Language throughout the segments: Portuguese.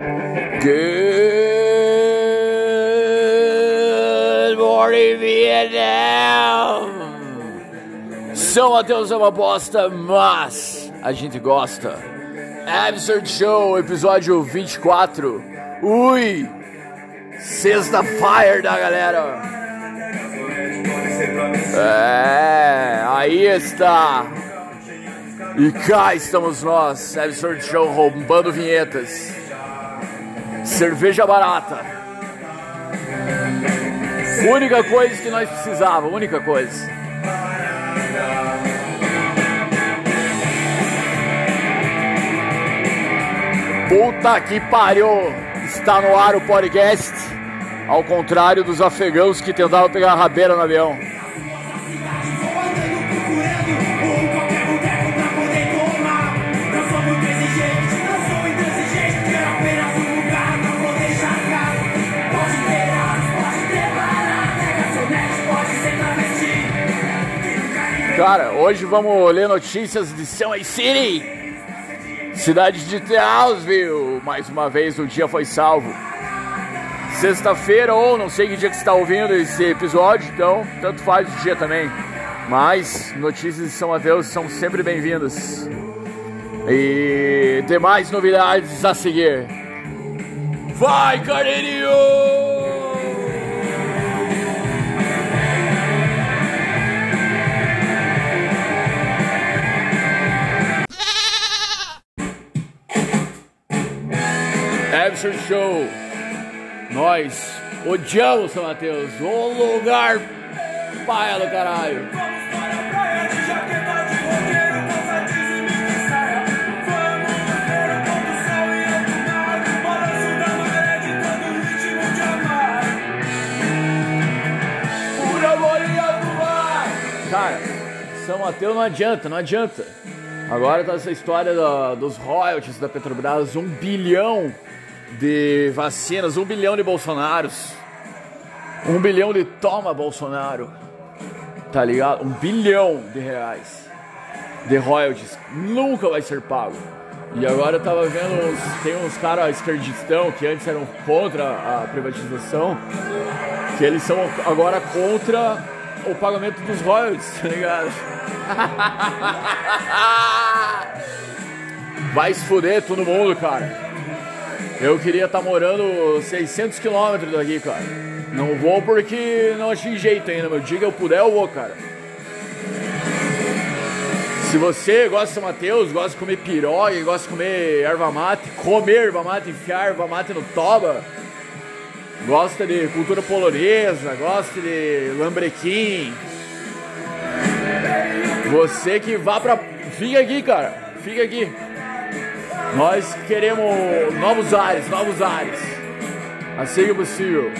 Good morning, Vietnam! São Mateus é uma bosta, mas a gente gosta. Absurd Show, episódio 24. Ui! Sexta-feira da galera! É, aí está! E cá estamos nós, Absurd Show, roubando vinhetas. Cerveja barata. Única coisa que nós precisávamos, única coisa. Puta que pariu! Está no ar o podcast. Ao contrário dos afegãos que tentavam pegar a rabeira no avião. Cara, hoje vamos ler notícias de São City, cidade de Townsville. Mais uma vez o dia foi salvo. Sexta-feira ou não sei que dia que você está ouvindo esse episódio, então tanto faz o dia também. Mas notícias de São Mateus são sempre bem-vindas. E demais novidades a seguir. Vai, Carneirinho! Absurd Show. Nós odiamos São Mateus, o lugar paia do caralho. Cara, São Mateus não adianta, não adianta. Agora tá essa história da, dos royalties da Petrobras, um bilhão de vacinas, um bilhão de Bolsonaros, um bilhão de toma Bolsonaro, tá ligado? Um bilhão de reais de royalties nunca vai ser pago. E agora eu tava vendo, uns, tem uns caras esquerdistão que antes eram contra a privatização, que eles são agora contra o pagamento dos royalties, tá ligado? Vai se fuder todo mundo, cara. Eu queria estar tá morando 600 quilômetros daqui, cara. Não vou porque não achei jeito ainda, meu. Que eu puder, eu vou, cara. Se você gosta de São Mateus, gosta de comer piroga, gosta de comer erva mate, comer erva mate, enfiar erva mate no toba, gosta de cultura polonesa, gosta de lambrequim, você que vá pra. Fica aqui, cara. Fica aqui. Nós queremos novos ares, novos ares. Assim que possível.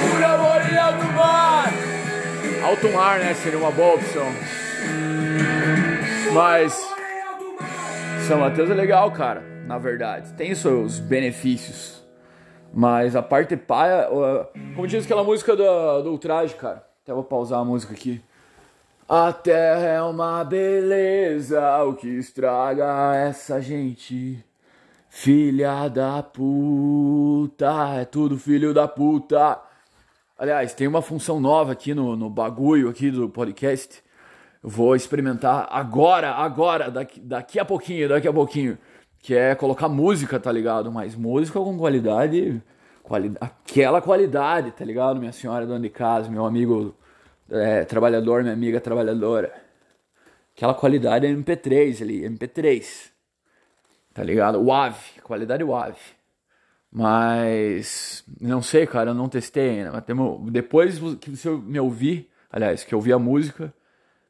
Pura Morinha alto mar! Alto mar, né? Seria uma boa opção. Mas. São Mateus é legal, cara. Na verdade. Tem seus benefícios. Mas a parte paia. Como diz aquela música do, do Ultraje, cara. Até vou pausar a música aqui. A terra é uma beleza, o que estraga essa gente. Filha da puta, é tudo filho da puta. Aliás, tem uma função nova aqui no, no bagulho aqui do podcast. Eu vou experimentar agora, agora, daqui, daqui a pouquinho, daqui a pouquinho. Que é colocar música, tá ligado? Mas música com qualidade qualidade, aquela qualidade, tá ligado? Minha senhora dona de casa, meu amigo é, trabalhador, minha amiga trabalhadora. Aquela qualidade é MP3 ali, MP3. Tá ligado? WAV, qualidade WAV. Mas não sei, cara, eu não testei ainda. Mas depois que você me ouvir, aliás, que eu ouvi a música,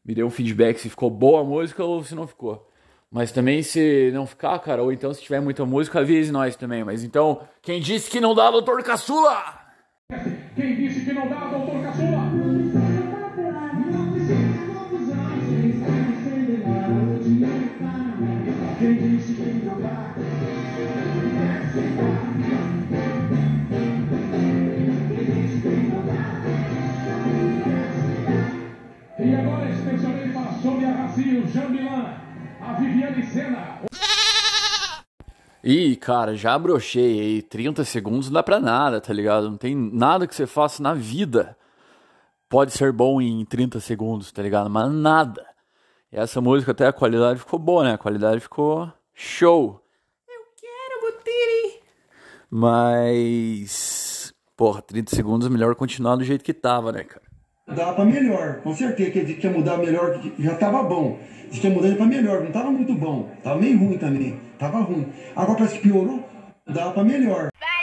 me deu um feedback se ficou boa a música ou se não ficou. Mas também se não ficar, cara, ou então se tiver muita música, avise nós também. Mas então, quem disse que não dá, doutor Caçula? Quem disse que não dá, doutor Caçula? E agora especialmente para Sônia Racinho, Jambilan, a Viviane Sena. E, cara, já brochei aí. 30 segundos não dá pra nada, tá ligado? Não tem nada que você faça na vida pode ser bom em 30 segundos, tá ligado? Mas nada. E essa música até a qualidade ficou boa, né? A qualidade ficou show. Mas. Porra, 30 segundos é melhor continuar do jeito que tava, né, cara? Dá pra melhor, com certeza. Que que ia mudar melhor, já tava bom. Diz que mudar pra melhor, não tava muito bom. Tava meio ruim também. Tava ruim. Agora parece que piorou. Dá pra melhor. Vai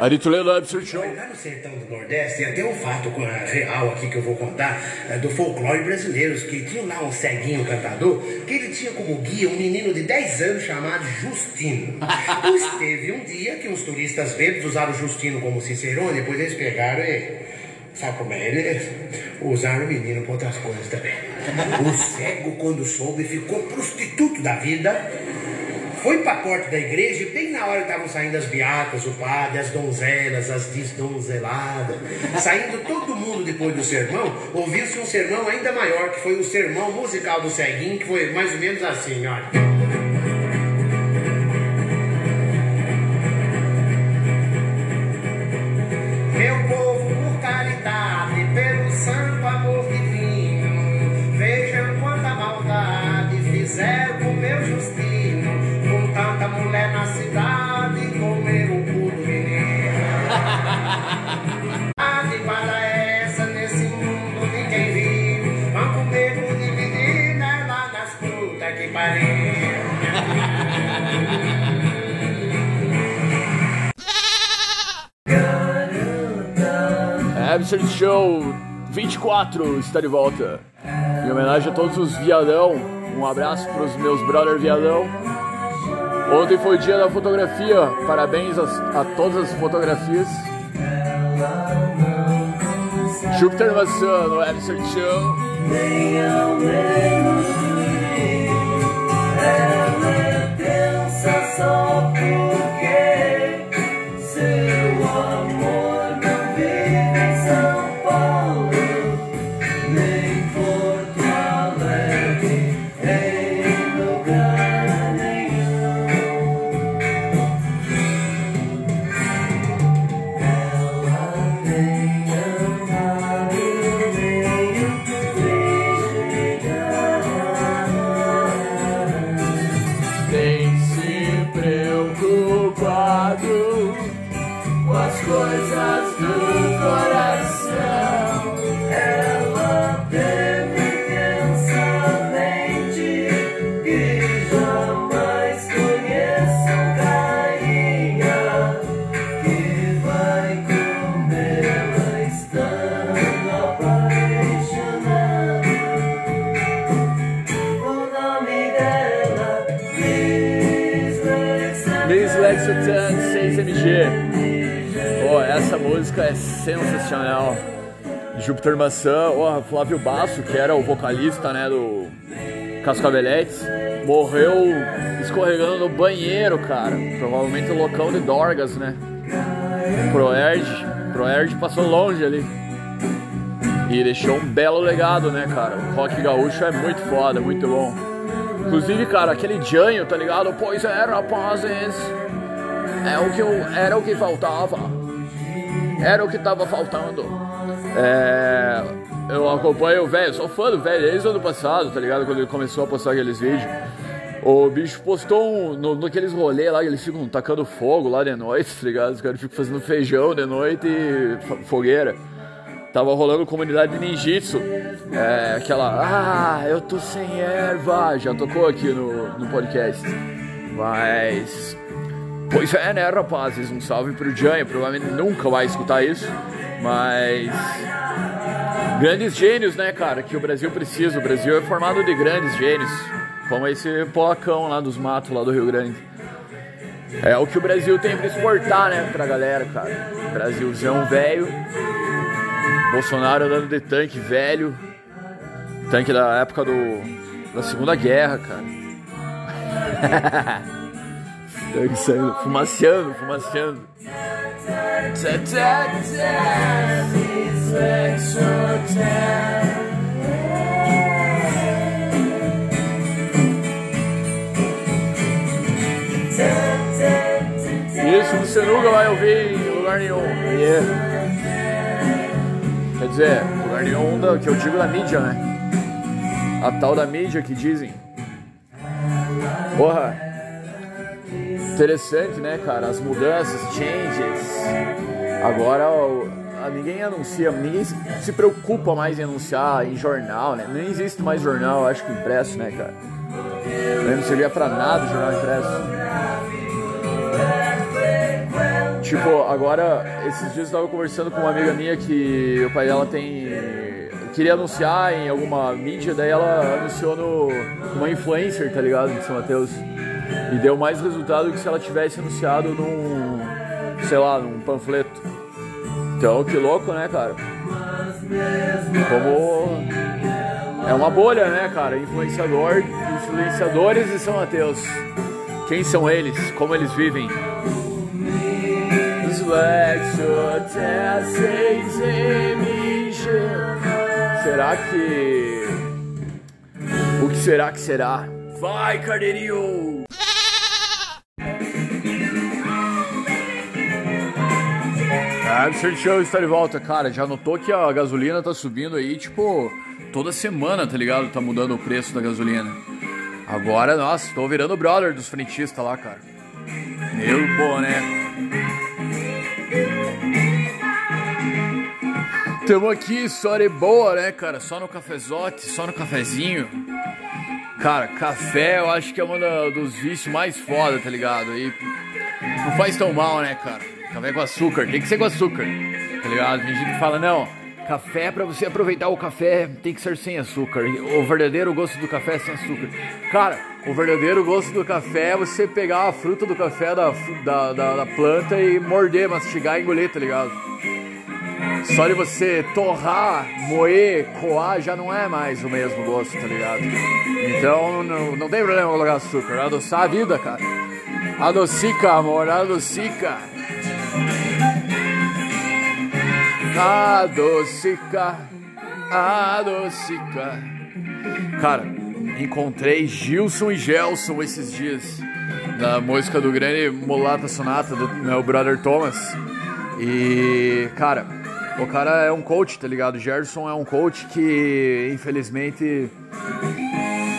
Arito Lelo Absurd Show. Lá no sertão do Nordeste tem até um fato a real aqui que eu vou contar é, do folclore brasileiro, que tinha lá um ceguinho cantador, que ele tinha como guia um menino de 10 anos chamado Justino. Pois teve um dia que uns turistas bêbados usaram o Justino como Cicerone, depois eles pegaram e. Sabe como é? Eles usaram o menino para outras coisas também. O cego, quando soube, ficou prostituto da vida foi para a porta da igreja e bem na hora estavam saindo as beatas, o padre, as donzelas, as desdonzeladas, saindo todo mundo depois do sermão, ouviu-se um sermão ainda maior, que foi o sermão musical do ceguinho, que foi mais ou menos assim, olha. Que pariu. Absurd Show 24 está de volta. Em homenagem a todos os viadão. Um abraço para os meus brother viadão. Ontem foi dia da fotografia. Parabéns a, a todas as fotografias. Júpiter Maçã no Absurd Show. Tem Júpiter Maçã, ó, Flávio Basso, que era o vocalista, né, do Cascaveletes, morreu escorregando no banheiro, cara. Provavelmente o locão de Dorgas, né? Proerd, Proerd passou longe ali. E deixou um belo legado, né, cara? O rock gaúcho é muito foda, muito bom. Inclusive, cara, aquele Janho, tá ligado? Pois é, rapazes. É o que eu, era o que faltava. Era o que tava faltando. É, eu acompanho o velho, sou fã do velho desde o ano passado, tá ligado? Quando ele começou a postar aqueles vídeos. O bicho postou um, no, naqueles rolês lá que eles ficam tacando fogo lá de noite, tá ligado? Os caras ficam fazendo feijão de noite e fo- fogueira. Tava rolando comunidade de ninjitsu. É, aquela, ah, eu tô sem erva. Já tocou aqui no, no podcast. Mas. Pois é, né, rapazes? Um salve pro Janho. Provavelmente nunca vai escutar isso. Mas. Grandes gênios, né, cara? Que o Brasil precisa. O Brasil é formado de grandes gênios. Como esse polacão lá dos matos, lá do Rio Grande. É o que o Brasil tem pra exportar, né, pra galera, cara. Brasilzão velho. Bolsonaro andando de tanque velho. Tanque da época do, da Segunda Guerra, cara. Sangue saindo, fumaciando, fumaciando. Tchá, tchá, Isso, você nunca vai ouvir em lugar nenhum. Yeah. Quer dizer, lugar nenhum da, que eu digo da mídia, né? A tal da mídia que dizem. Porra, interessante, né, cara? As mudanças, changes. Agora ninguém anuncia, ninguém se, preocupa mais em anunciar em jornal, né? Nem existe mais jornal, acho que impresso, né, cara? Não servia pra nada o jornal impresso. Tipo, agora, esses dias eu tava conversando com uma amiga minha que o pai dela tem. queria anunciar em alguma mídia, daí ela anunciou no. uma influencer, tá ligado? De São Mateus. E deu mais resultado que se ela tivesse anunciado num. sei lá, num panfleto. Então, que louco, né, cara? Como. É uma bolha, né, cara? Influenciador, influenciadores de São Mateus. Quem são eles? Como eles vivem? Será que. O que será que será? Vai, carneirinho! Absurd Show está de volta, cara. Já notou que a gasolina tá subindo aí, tipo, toda semana, tá ligado? Tá mudando o preço da gasolina. Agora, nossa, tô virando brother dos frentistas lá, cara. Meu boné. Tamo aqui, história boa, né, cara? Só no cafezote, só no cafezinho. Cara, café eu acho que é um dos vícios mais foda, tá ligado? E não faz tão mal, né, cara? Café com açúcar, tem que ser com açúcar, tá ligado? Tem gente que fala, não, café pra você aproveitar o café tem que ser sem açúcar. O verdadeiro gosto do café é sem açúcar. Cara, o verdadeiro gosto do café é você pegar a fruta do café da, da, da, da planta e morder, mastigar e engolir, tá ligado? Só de você torrar, moer, coar já não é mais o mesmo gosto, tá ligado? Então não, não tem problema colocar açúcar, adoçar a vida, cara. Adocica, amor, adocica. Adocica, adocica. Cara, encontrei Gilson e Gelson esses dias na música do grande Mulata Sonata do meu brother Thomas. E, cara, o cara é um coach, tá ligado? Gerson é um coach que, infelizmente,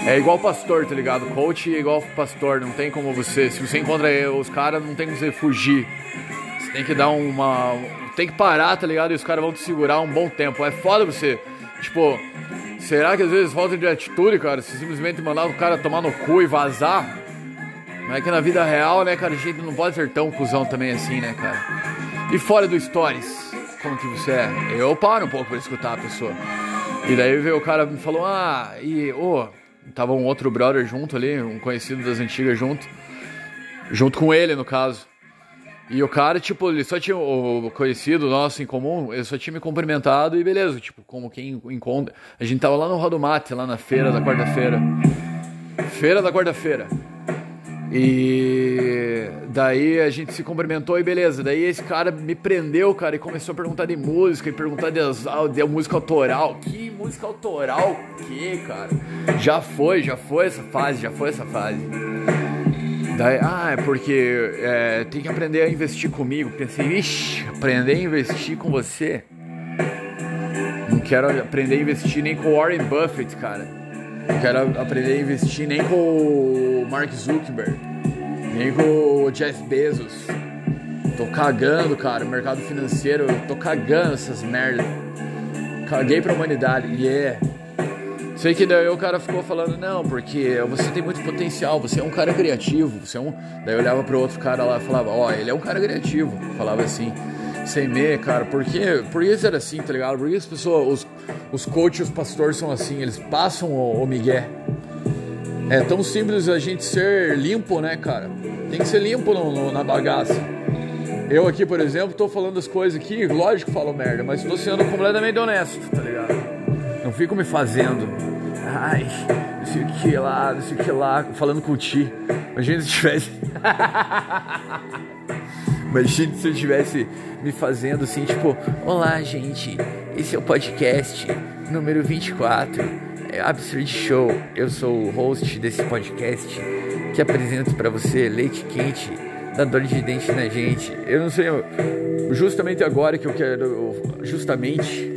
é igual pastor, tá ligado? Coach é igual pastor, não tem como você. Se você encontra os caras, não tem como você fugir. Tem que dar uma. Tem que parar, tá ligado? E os caras vão te segurar um bom tempo. É foda você. Tipo, será que às vezes falta de atitude, cara? Se simplesmente mandar o cara tomar no cu e vazar? Mas é que na vida real, né, cara, a gente não pode ser tão cuzão também assim, né, cara? E fora do Stories, como que você é? Eu paro um pouco pra escutar a pessoa. E daí veio o cara me falou, ah, e, ô, tava um outro brother junto ali, um conhecido das antigas junto. Junto com ele, no caso. E o cara, tipo, ele só tinha o conhecido nosso em comum, ele só tinha me cumprimentado e beleza, tipo, como quem encontra. A gente tava lá no Rodomate, lá na feira da quarta-feira. Feira da quarta-feira. E daí a gente se cumprimentou e beleza. Daí esse cara me prendeu, cara, e começou a perguntar de música e perguntar de, de música autoral. Que música autoral? Que, cara? Já foi, já foi essa fase, já foi essa fase. Daí, ah, é porque é, tem que aprender a investir comigo. Pensei, ixi, aprender a investir com você? Não quero aprender a investir nem com o Warren Buffett, cara. Não quero aprender a investir nem com o Mark Zuckerberg, nem com o Jeff Bezos. Tô cagando, cara, mercado financeiro, tô cagando essas merdas. Caguei pra humanidade, yeah. Sei que daí o cara ficou falando, não, porque você tem muito potencial, você é um cara criativo, você é um. Daí eu olhava pro outro cara lá e falava, ó, ele é um cara criativo. Falava assim, sem me, cara, por que, por isso era assim, tá ligado? Por que as pessoas, os, os coaches, os pastores são assim, eles passam o, o migué. É tão simples a gente ser limpo, né, cara? Tem que ser limpo no- no- na bagaça. Eu aqui, por exemplo, tô falando as coisas aqui, lógico que falo merda, mas tô sendo completamente honesto, tá ligado? Não fico me fazendo. Ai, não sei o que lá, não sei o que lá, falando com o Ti. Imagina se tivesse. Imagina se eu estivesse me fazendo assim, tipo, olá gente, esse é o podcast número 24, é Absurd Show. Eu sou o host desse podcast que apresento para você leite quente da dor de dente na gente. Eu não sei, justamente agora que eu quero, justamente,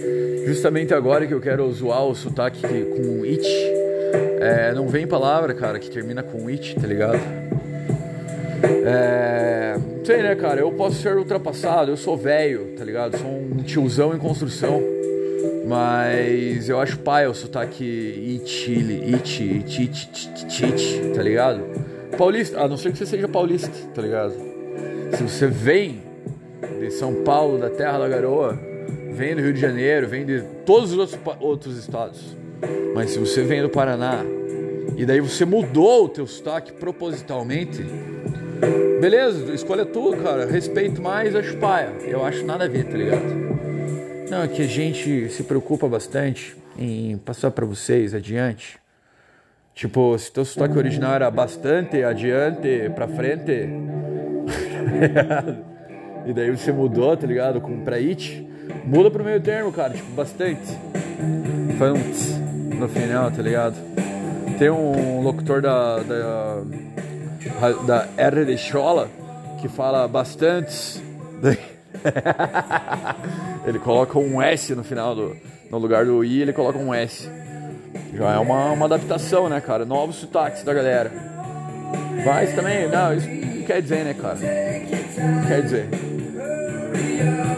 justamente agora que eu quero zoar o sotaque com it, é, não vem palavra, cara, que termina com it, tá ligado? É, sei, né, cara, eu posso ser ultrapassado, eu sou velho, tá ligado? Sou um tiozão em construção. Mas eu acho pai o sotaque itile, it, it, it, it, it, tá ligado? Paulista, a não ser que você seja paulista, tá ligado? Se você vem de São Paulo, da terra da garoa, vem do Rio de Janeiro, vem de todos os outros, outros estados. Mas se você vem do Paraná e daí você mudou o teu sotaque propositalmente, beleza, escolha tua, cara. Respeito mais, acho paia. Eu acho nada a ver, tá ligado? Não, é que a gente se preocupa bastante em passar pra vocês adiante. Tipo, se teu sotaque original era bastante adiante, pra frente. e daí você mudou, tá ligado? Com pra it. Muda pro meio termo, cara. Tipo, bastante. Faz um tss no final, tá ligado? Tem um locutor da. da, da R de Chola que fala bastantes. ele coloca um S no final do. No lugar do I, ele coloca um S. Já é uma, uma adaptação, né, cara? Novos sotaques da galera. Mas também, não, isso não quer dizer, né, cara? Não quer dizer.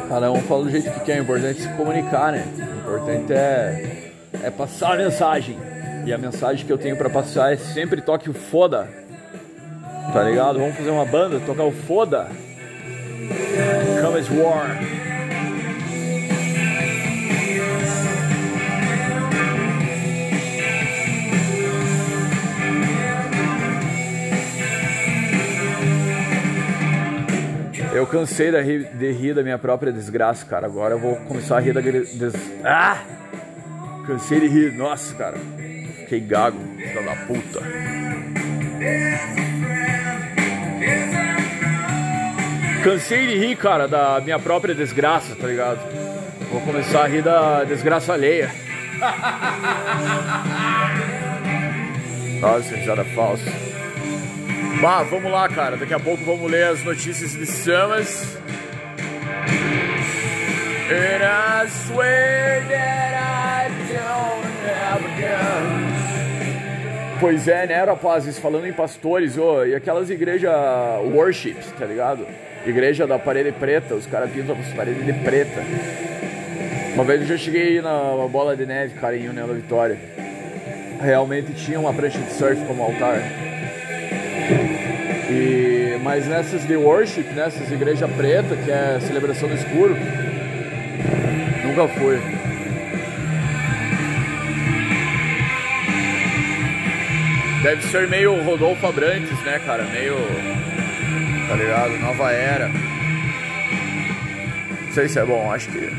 Cada um fala do jeito que quer, o importante é se comunicar, né? O importante é, é passar a mensagem. E a mensagem que eu tenho pra passar é sempre toque o foda. Tá ligado? Vamos fazer uma banda, tocar o foda. Come as War. Eu cansei de rir, de rir da minha própria desgraça, cara. Agora eu vou começar a rir da des... Ah! Cansei de rir. Nossa, cara. Fiquei gago, filho da puta. Cansei de rir, cara, da minha própria desgraça, tá ligado? Vou começar a rir da desgraça alheia. Nossa, risada falsa. Bah, vamos lá, cara. Daqui a pouco vamos ler as notícias de Samas. And I swear that I don't. Pois é, né, rapazes? Falando em pastores, ô, e aquelas igrejas worships, tá ligado? Igreja da parede preta, os caras pintam as paredes de preta. Uma vez eu já cheguei na bola de neve, em União da Vitória. Realmente tinha uma prancha de surf como altar. Mas nessas de worship, nessas igreja preta, que é celebração do escuro, nunca fui. Deve ser meio Rodolfo Abrantes, né, cara? Meio. Tá ligado? Nova era. Não sei se é bom, acho que.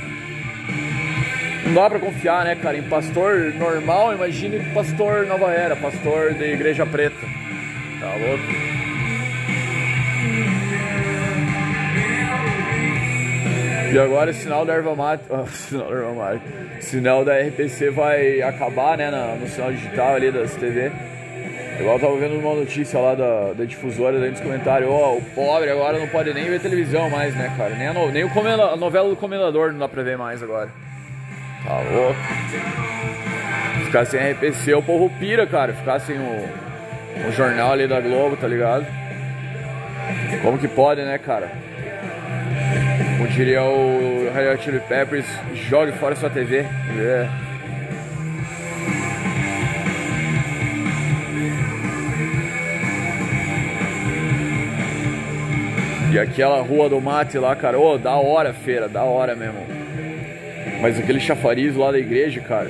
Não dá pra confiar, né, cara? Em pastor normal, imagine pastor nova era, pastor de igreja preta. Tá louco? E agora o sinal da erva mate, oh, sinal da erva mate, sinal da RPC vai acabar, né, na- no sinal digital ali das TV. Igual eu tava vendo uma notícia lá da, da difusora dentro dos comentários, ó, o pobre agora não pode nem ver televisão mais, né, cara? Nem a, no- nem o a novela do Comendador não dá pra ver mais agora. Tá louco. Ficar sem RPC, o povo pira, cara. Ficar sem o, o jornal ali da Globo, tá ligado? Como que pode, né, cara? Como diria o Red Chili Peppers, jogue fora sua TV. É. E aquela rua do mate lá, cara, ô, da hora, feira, da hora mesmo. Mas aquele chafariz lá da igreja, cara,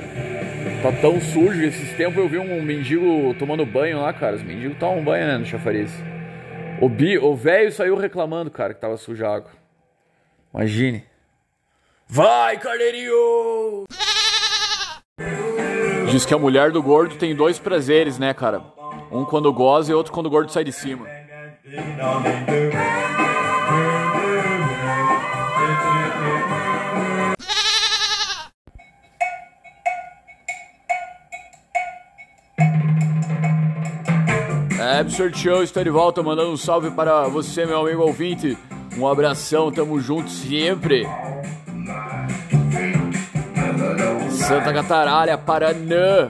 tá tão sujo. Esses tempos eu vi um mendigo tomando banho lá, cara. Os mendigos tomam banho, né, no chafariz. O velho saiu reclamando, cara, que tava suja a água. Imagine. Vai, carneirinho! Diz que a mulher do gordo tem dois prazeres, né, cara? Um quando goza e outro quando o gordo sai de cima. É, Absurd Show está de volta, mandando um salve para você, meu amigo ouvinte. Um abração, tamo junto sempre. Santa Cataralha, Paraná.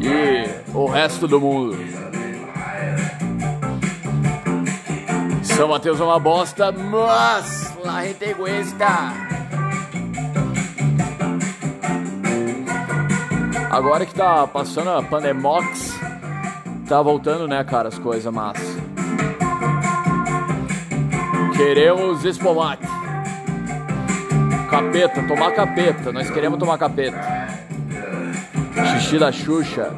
E o resto do mundo. São Mateus é uma bosta, mas la gente gusta. Agora que tá passando a Pandemox, tá voltando, né, cara, as coisas, mas. Queremos espumate. Capeta, tomar capeta. Nós queremos tomar capeta. Xixi da Xuxa.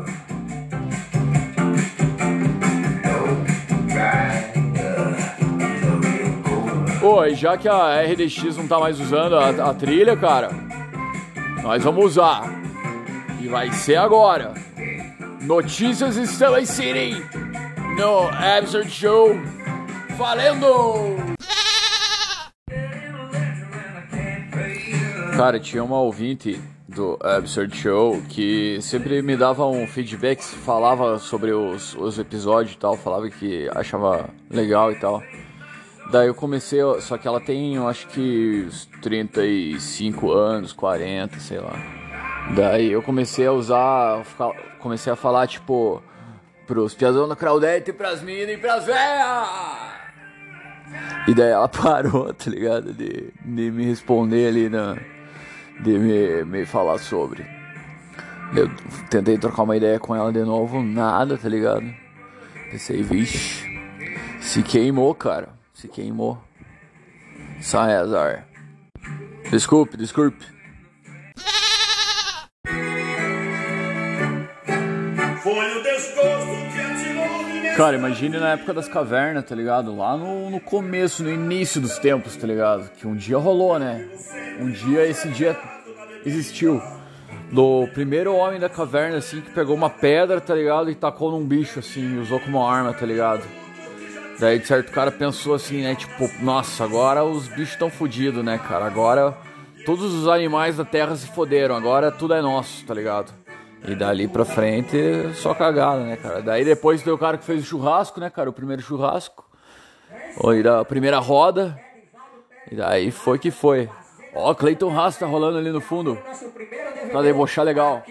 Pô, e já que a RDX não tá mais usando a, a trilha, cara, nós vamos usar. E vai ser agora. Notícias em City no Absurd Show. Valendo! Cara, tinha uma ouvinte do Absurd Show que sempre me dava um feedback, falava sobre os, os episódios e tal, falava que achava legal e tal. Daí eu comecei, só que ela tem, eu acho que uns 35 anos, 40, sei lá. Daí eu comecei a usar, comecei a falar, tipo, pros piazão da Claudete, pras minas e pras velhas. E daí ela parou, tá ligado? De, de me responder ali, na, de me, me falar sobre. Eu tentei trocar uma ideia com ela de novo, nada, tá ligado? Pensei, vixe, se queimou, cara. Se queimou. Sai, azar. Desculpe, desculpe. Foi o em Cara, imagine na época das cavernas, tá ligado? Lá no, no começo, no início dos tempos, tá ligado? Que um dia rolou, né? Um dia, esse dia existiu. Do primeiro homem da caverna, assim, que pegou uma pedra, tá ligado? E tacou num bicho, assim, e usou como arma, tá ligado? Daí, de certo, cara pensou assim, né? Tipo, nossa, agora os bichos estão fodidos, né, cara? Agora todos os animais da terra se foderam, agora tudo é nosso, tá ligado? E dali pra frente, só cagada, né, cara? Daí depois tem o cara que fez o churrasco, né, cara? O primeiro churrasco. Ou da primeira roda. E daí foi que foi. Ó, Cleiton Haas tá rolando ali no fundo. Pra debochar legal.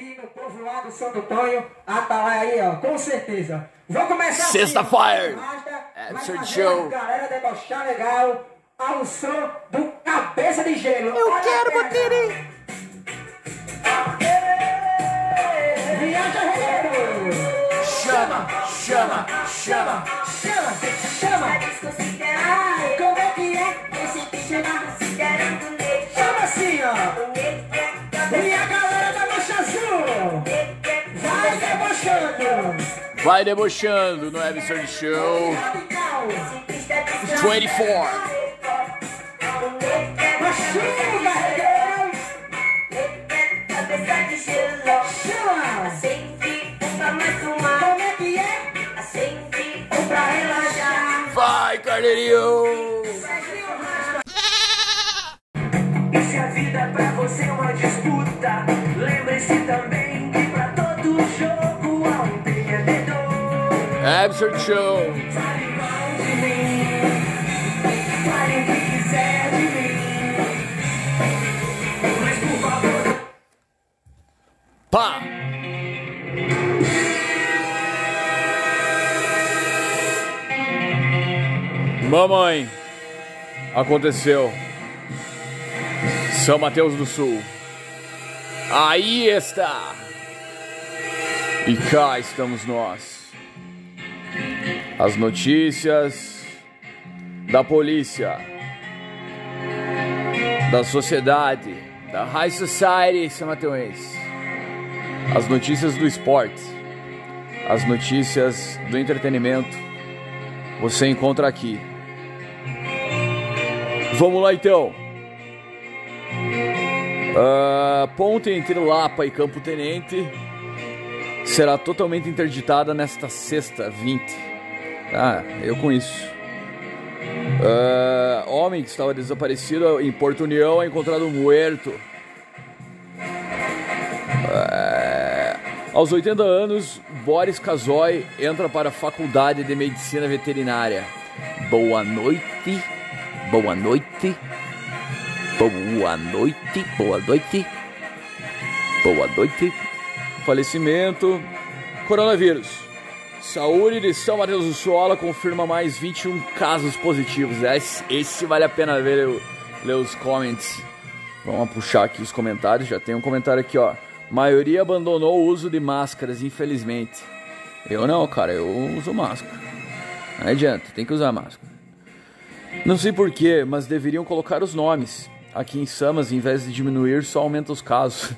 Sexta Fire. Rasta, Absurd Show. a galera debochar legal ao som do Cabeça de Gelo. Eu quero a bater Chama, chama, chama. Chama. Ai, como é que é? Esse bicho é Chama assim, ó. E a galera da Mancha Azul. Vai debochando. Vai debochando no Absurd Show Radical. 24. Machuca, pra você é uma disputa, lembre-se também que pra todo jogo há um perdedor. Absurd Show. Fale mal de mim, fale o que quiser de mim. Mas por favor, Pá. Mamãe, aconteceu. São Mateus do Sul. Aí está. E cá estamos nós. As notícias da polícia, da sociedade, da High Society São Mateus. As notícias do esporte, as notícias do entretenimento, você encontra aqui. Vamos lá então. Ah, ponte entre Lapa e Campo Tenente será totalmente interditada nesta sexta 20. Ah, eu com isso. Ah, homem que estava desaparecido em Porto União é encontrado morto. Ah, aos 80 anos, Boris Kazoy entra para a Faculdade de Medicina Veterinária. Boa noite, boa noite, boa noite, boa noite, boa noite. Falecimento: Coronavírus. Saúde de São Mateus do Sola confirma mais 21 casos positivos. Esse, esse vale a pena ver ler, ler os comments. Vamos puxar aqui os comentários. Já tem um comentário aqui, ó. Maioria abandonou o uso de máscaras, infelizmente. Eu não, cara, eu uso máscara. Não adianta, tem que usar máscara. Não sei porquê, mas deveriam colocar os nomes. Aqui em Samas, em vez de diminuir, só aumenta os casos.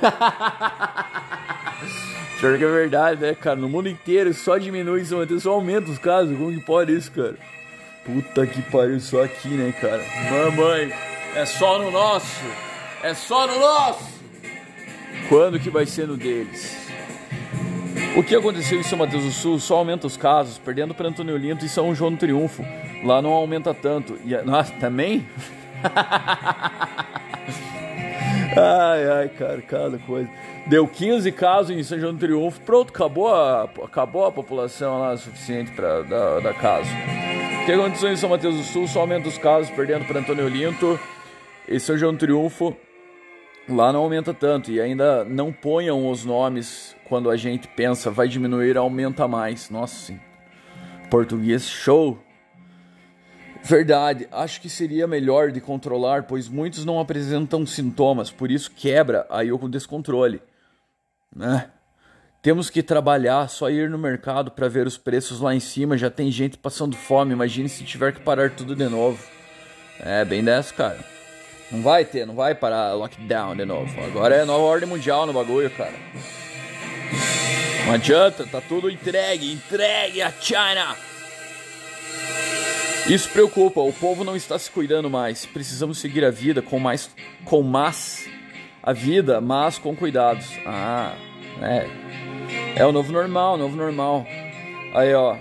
Pior que é verdade, né, cara? No mundo inteiro só diminui, só aumenta, só aumenta os casos. Como que pode isso, cara? Puta que pariu, só aqui, né, cara? Mamãe, é só no nosso! É só no nosso! Quando que vai ser no deles? O que aconteceu em São Mateus do Sul só aumenta os casos, perdendo para Antônio Olinto e São João do Triunfo. Lá não aumenta tanto. E a... Nossa, também? Ai, ai, cara, cada coisa. Deu 15 casos em São João do Triunfo. Pronto, acabou a, acabou a população lá suficiente para dar, caso. O que aconteceu em São Mateus do Sul só aumenta os casos, perdendo para Antônio Olinto e São João do Triunfo. Lá não aumenta tanto e ainda não ponham os nomes quando a gente pensa vai diminuir, aumenta mais. Nossa, sim. Português show. Verdade, acho que seria melhor de controlar, pois muitos não apresentam sintomas, por isso quebra aí o descontrole. Né? Temos que trabalhar, só ir no mercado para ver os preços lá em cima, já tem gente passando fome, imagine se tiver que parar tudo de novo. É, bem dessa, cara. Não vai ter, não vai parar lockdown de novo. Agora é nova ordem mundial no bagulho, cara. Não adianta, tá tudo entregue, entregue a China. Isso preocupa, o povo não está se cuidando mais. Precisamos seguir a vida com mais com mas a vida, mas com cuidados. Ah, é. É o novo normal, novo normal. Aí, ó.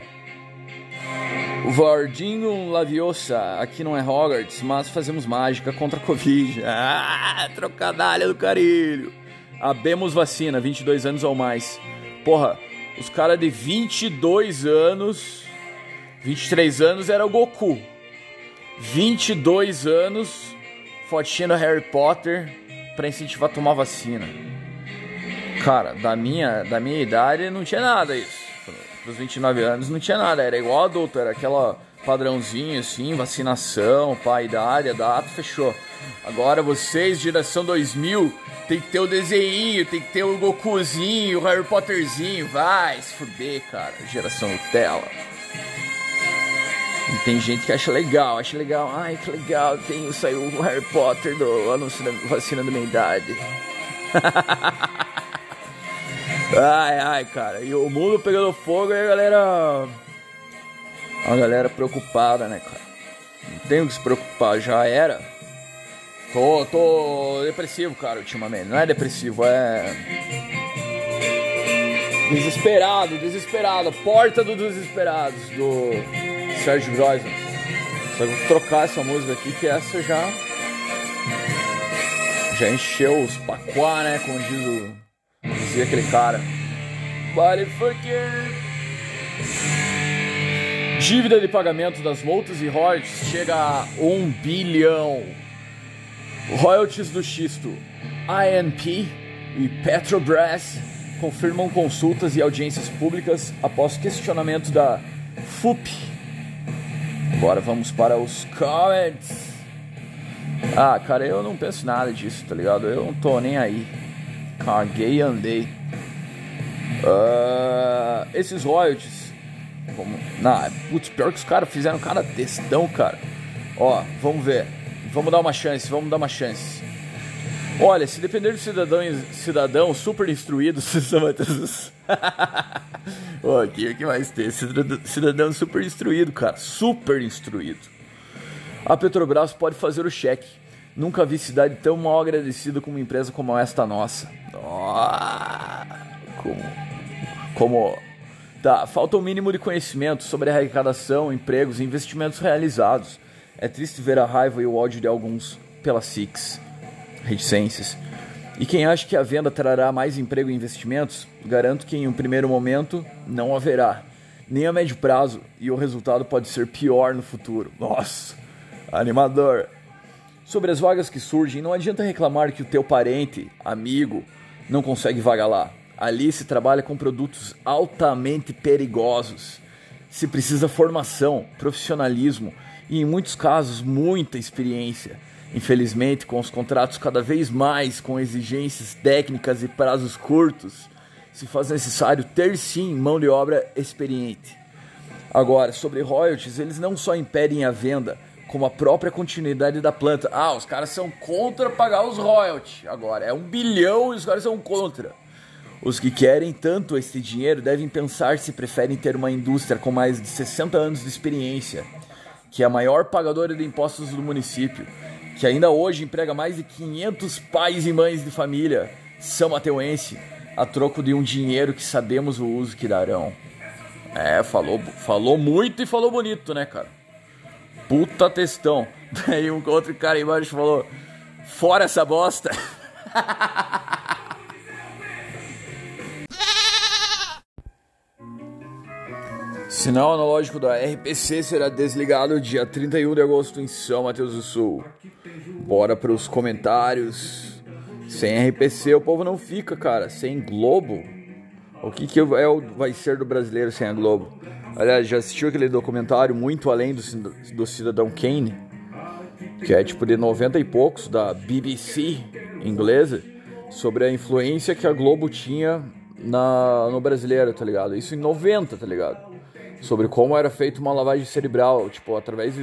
O Vardinho Laviosa, aqui não é Hogwarts, mas fazemos mágica contra a Covid. Ah, trocadalha do carilho. Abemos vacina, 22 anos ou mais. Porra, os caras de 22 anos, 23 anos era o Goku. 22 anos, fotinha do Harry Potter pra incentivar a tomar vacina. Cara, da minha, da minha idade não tinha nada isso. Pros 29 anos não tinha nada, era igual adulto, era aquela padrãozinho assim, vacinação, pá, idade, data, fechou. Agora vocês, geração 2000, tem que ter o desenho, tem que ter o Gokuzinho, o Harry Potterzinho, vai se fuder, cara, geração Nutella. E tem gente que acha legal, acha legal, ai que legal, tem, saiu o Harry Potter do anúncio da vacina da minha idade. ai, ai, cara, e o mundo pegando fogo e a galera. A galera preocupada, né, cara? Não tem o que se preocupar, já era. Tô, tô depressivo, cara, ultimamente. Não é depressivo, é. Desesperado, desesperado. Porta do Desesperados, do Sérgio Groisman. Só vou trocar essa música aqui, que essa já. Já encheu os paquá, né? Como diz o. Dizia aquele cara. Body fucker. Dívida de pagamento das multas e royalties chega a 1 bilhão. Royalties do xisto. ANP e Petrobras confirmam consultas e audiências públicas após questionamento da FUP. Agora vamos para os comments. Ah, cara, eu não penso nada disso, tá ligado? Eu não tô nem aí. Caguei e andei. Ah, esses royalties. Como... Não, putz, pior que os caras fizeram cada textão, cara. Ó, vamos ver. Vamos dar uma chance, vamos dar uma chance. Olha, se depender do cidadão, cidadão super instruído, o que, que mais tem? Cidadão, super instruído, cara. Super instruído. A Petrobras pode fazer o cheque. Nunca vi cidade tão mal agradecida com uma empresa como esta nossa. Oh, como... como tá, falta o mínimo de conhecimento sobre arrecadação, empregos e investimentos realizados. É triste ver a raiva e o ódio de alguns pela Six, reticências. E quem acha que a venda trará mais emprego e investimentos, garanto que em um primeiro momento não haverá, nem a médio prazo, e o resultado pode ser pior no futuro. Nossa, animador. Sobre as vagas que surgem, não adianta reclamar que o teu parente, amigo, não consegue vaga lá. Ali se trabalha com produtos altamente perigosos. Se precisa formação, profissionalismo e, em muitos casos, muita experiência. Infelizmente, com os contratos cada vez mais com exigências técnicas e prazos curtos, se faz necessário ter sim mão de obra experiente. Agora, sobre royalties, eles não só impedem a venda, como a própria continuidade da planta. Ah, os caras são contra pagar os royalties. Agora, é um bilhão e os caras são contra. Os que querem tanto esse dinheiro devem pensar se preferem ter uma indústria com mais de 60 anos de experiência, que é a maior pagadora de impostos do município, que ainda hoje emprega mais de 500 pais e mães de família são mateuense, a troco de um dinheiro que sabemos o uso que darão. É, falou, falou muito e falou bonito, né, cara? Puta textão. Daí um outro cara embaixo falou: Fora essa bosta. Sinal analógico da RPC será desligado dia 31 de agosto em São Mateus do Sul. Bora para os comentários. Sem RPC o povo não fica, cara. Sem Globo. O que, que é vai ser do brasileiro sem a Globo? Aliás, já assistiu aquele documentário Muito Além do, do Cidadão Kane? Que é tipo de 90 e poucos, da BBC inglesa, sobre a influência que a Globo tinha na, no brasileiro, tá ligado? Isso em 90, tá ligado? Sobre como era feita uma lavagem cerebral, tipo, através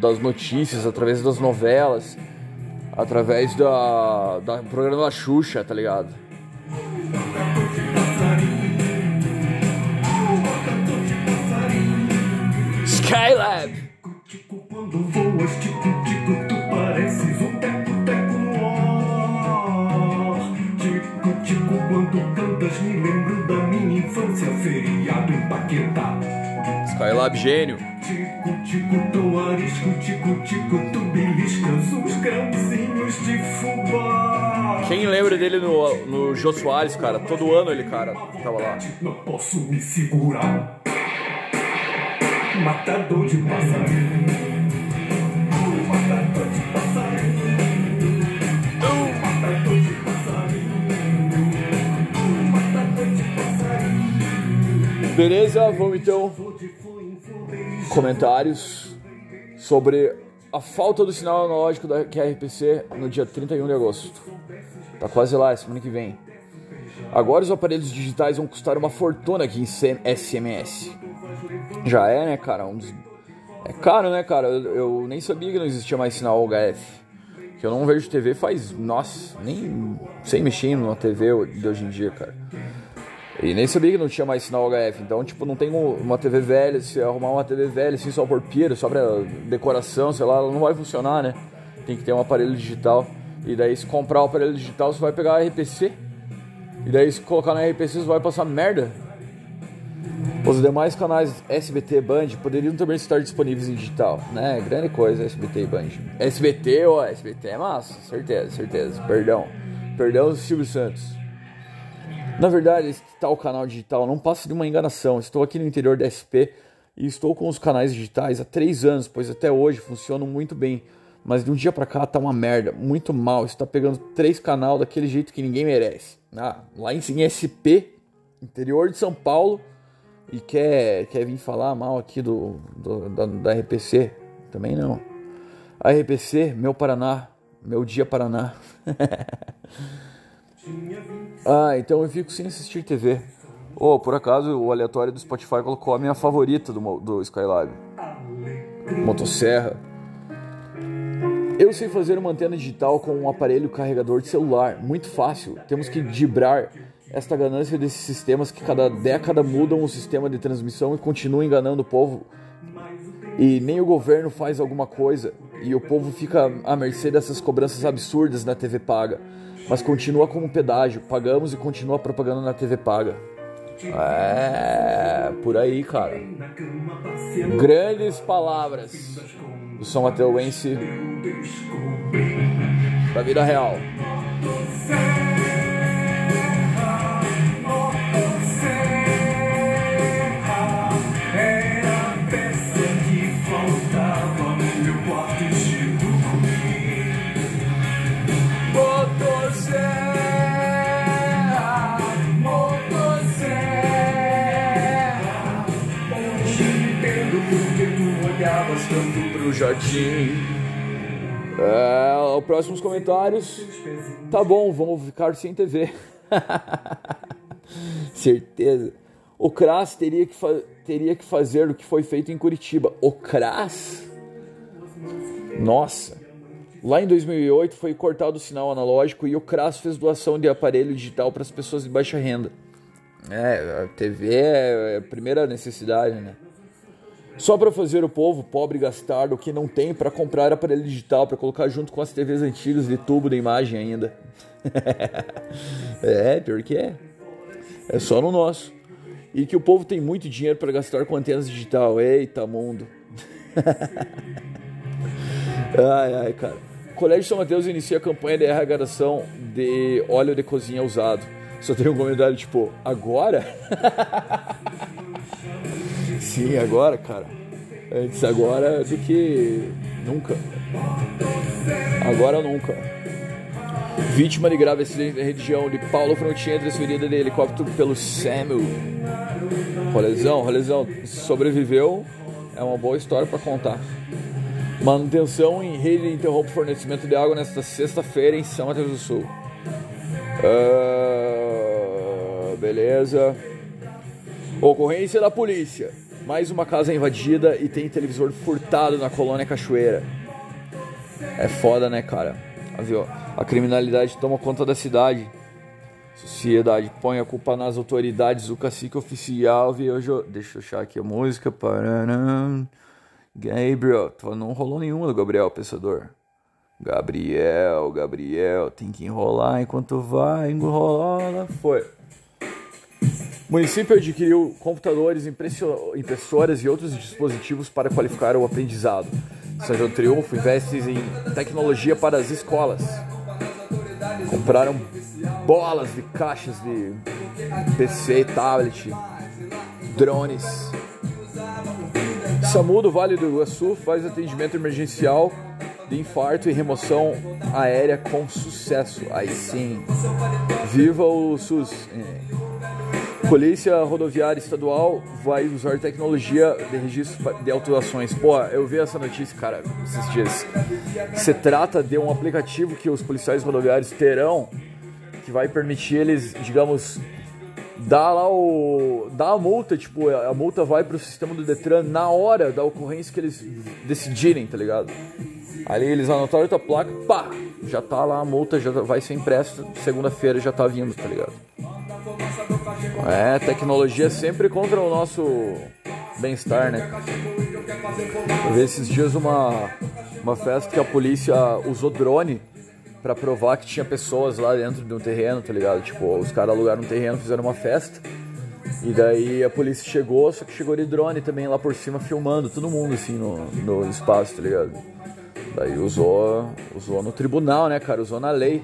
das notícias, através das novelas, através da, da programa da Xuxa, tá ligado? Skylab! Skylab gênio. Tico, tão arisco, tico, tico, tu beliscas uns grãozinhos de fubá. Quem lembra dele no, no Jô Soares, cara? Todo ano ele, cara, tava lá. Não posso me segurar. Matador de passarinho. Matador de passarinho. Matador de passarinho. Matador de passarinho. Beleza, vamos então. Comentários sobre a falta do sinal analógico da QRPC no dia 31 de agosto. Tá quase lá, semana que vem. Agora os aparelhos digitais vão custar uma fortuna aqui em SMS. Já é, né, cara? Um dos- É caro, né, cara? Eu, eu nem sabia que não existia mais sinal HF. Que eu não vejo TV faz. Nossa, nem sei mexer na TV de hoje em dia, cara. E nem sabia que não tinha mais sinal HF. Então, tipo, não tem um- uma TV velha. Se arrumar uma TV velha assim só por pira, só pra decoração, sei lá, ela não vai funcionar, né? Tem que ter um aparelho digital. E daí, se comprar o aparelho digital, você vai pegar a RPC. E daí, se colocar na RPC, você vai passar merda. Os demais canais SBT Band poderiam também estar disponíveis em digital, né? Grande coisa, SBT e Band. SBT, ó, SBT é massa, certeza, certeza. Perdão. Perdão, Silvio Santos. Na verdade, esse tal canal digital não passa de uma enganação. Estou aqui no interior da SP e estou com os canais digitais há três anos, pois até hoje funcionam muito bem. Mas de um dia pra cá tá uma merda, muito mal. Está pegando três canal daquele jeito que ninguém merece. Ah, lá em em SP, interior de São Paulo, e quer, quer vir falar mal aqui do, do- da, da RPC? Também não. A RPC, meu Paraná, meu dia Paraná. ah, então eu fico sem assistir TV. Oh, por acaso o aleatório do Spotify colocou a minha favorita do, do Skylab. Motosserra. Eu sei fazer uma antena digital com um aparelho carregador de celular. Muito fácil. Temos que dibrar esta ganância desses sistemas que cada década mudam o sistema de transmissão e continuam enganando o povo. E nem o governo faz alguma coisa. E o povo fica à mercê dessas cobranças absurdas na TV paga. Mas continua como pedágio. Pagamos e continua propaganda na TV paga. É, por aí, cara. Grandes palavras do São Mateuense da vida real. Jardim. É, os próximos comentários. Tá bom, vamos ficar sem TV. Certeza. O CRAS teria que, teria que fazer o que foi feito em Curitiba. O CRAS? Nossa. Lá em 2008 foi cortado o sinal analógico e o CRAS fez doação de aparelho digital para as pessoas de baixa renda. É, a TV é a primeira necessidade, né? Só para fazer o povo pobre gastar o que não tem para comprar aparelho digital para colocar junto com as TVs antigas de tubo de imagem ainda. é, pior que é. É só no nosso. E que o povo tem muito dinheiro para gastar com antenas digital. Eita, mundo. ai, ai, cara. O Colégio São Mateus inicia a campanha de arrecadação de óleo de cozinha usado. Só tem um comentário tipo, agora? Sim, agora, cara. Antes agora do que nunca. Agora ou nunca. Vítima de grave acidente na região de Paulo Frontier, transferida de helicóptero pelo SAMU. Rolezão, rolezão, sobreviveu. É uma boa história pra contar. Manutenção em rede interrompe o fornecimento de água nesta sexta-feira em São Mateus do Sul. Ah, beleza. Ocorrência da polícia. Mais uma casa invadida e tem televisor furtado na colônia Cachoeira. É foda, né, cara? A viol- A criminalidade toma conta da cidade. Sociedade põe a culpa nas autoridades. O cacique oficial viajou. Deixa eu achar aqui a música. Gabriel. Não rolou nenhuma do Gabriel Pensador. Gabriel, Gabriel. Tem que enrolar enquanto vai enrolar. Foi. O município adquiriu computadores, impressoras e outros dispositivos para qualificar o aprendizado. São João Triunfo investe em tecnologia para as escolas. Compraram bolas de caixas de PC, tablet, drones. SAMU do Vale do Iguaçu faz atendimento emergencial de infarto e remoção aérea com sucesso. Aí sim. Viva o SUS! Polícia Rodoviária Estadual vai usar tecnologia de registro de autuações. Pô, eu vi essa notícia, cara, esses dias. Se trata de um aplicativo que os policiais rodoviários terão que vai permitir eles, digamos, dar lá o. dar a multa, tipo, a multa vai pro sistema do Detran na hora da ocorrência que eles decidirem, tá ligado? Ali eles anotaram a placa, pá! Já tá lá a multa, já vai ser impressa, segunda-feira já tá vindo, tá ligado? É, tecnologia sempre contra o nosso bem-estar, né? Eu vi esses dias uma, uma festa que a polícia usou drone pra provar que tinha pessoas lá dentro de um terreno, tá ligado? Tipo, os caras alugaram um terreno, fizeram uma festa. E daí a polícia chegou, só que chegou de drone também lá por cima filmando todo mundo assim no, no espaço, tá ligado? Daí usou, usou no tribunal, né, cara? Usou na lei.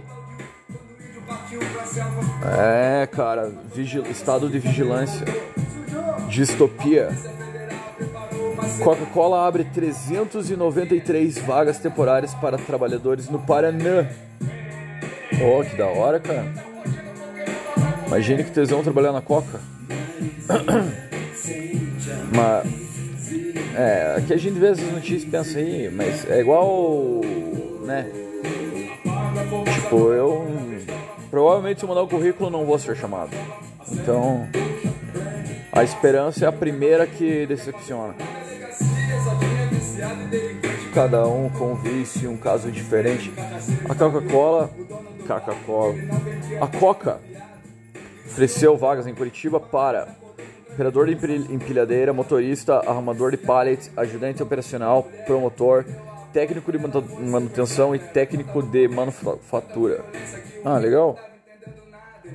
É, cara, vigi- estado de vigilância. Distopia. Coca-Cola abre 393 vagas temporárias para trabalhadores no Paraná. Oh, que da hora, cara. Imagine que tesão trabalhar na Coca. Mas. É, aqui a gente vê essas notícias e pensa aí, mas é igual. né? Tipo, eu. Provavelmente se eu mandar o currículo não vou ser chamado. Então. A esperança é a primeira que decepciona. Cada um com vício, um caso diferente. A Coca-Cola. Coca-Cola. A Coca ofereceu vagas em Curitiba para operador de empil- empilhadeira, motorista, arrumador de pallet, ajudante operacional, promotor, técnico de manu- manutenção e técnico de manufatura. Ah, legal.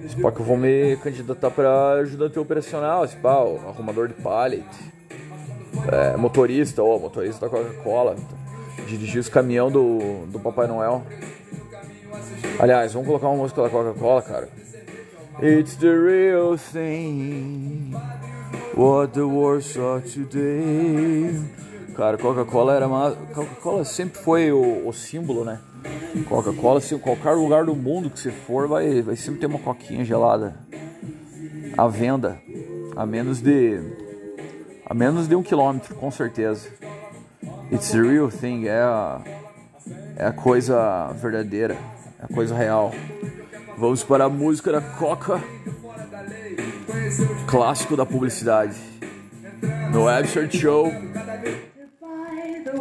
Esse pá que eu vou me candidatar pra ajudante operacional, esse pá, arrumador de pallet. É, motorista, ó, motorista da Coca-Cola. Dirigir os caminhão do, do Papai Noel. Aliás, vamos colocar uma música da Coca-Cola, cara. It's the real thing. What the world saw today. Cara, Coca-Cola era uma. Coca-Cola sempre foi o, o símbolo, né? Coca-Cola, em qualquer lugar do mundo que você for, vai, vai sempre ter uma coquinha gelada à venda, a menos de a menos de um quilômetro, com certeza. It's the real thing, é a, é a coisa verdadeira, é a coisa real. Vamos para a música da Coca, clássico da publicidade. No Webster Show.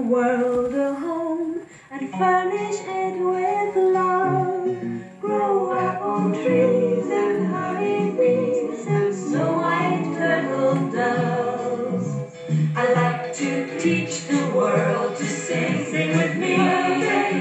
World a home and furnish it with love. Grow apple trees and honeybees and snow white turtle doves. I like to teach the world to sing, sing with me.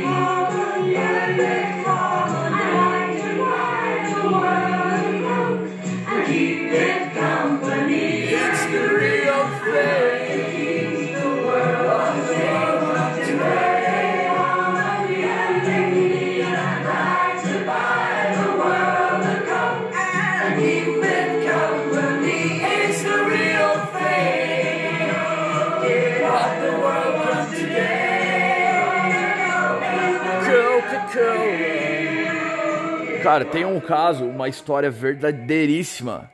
Cara, tem um caso, uma história verdadeiríssima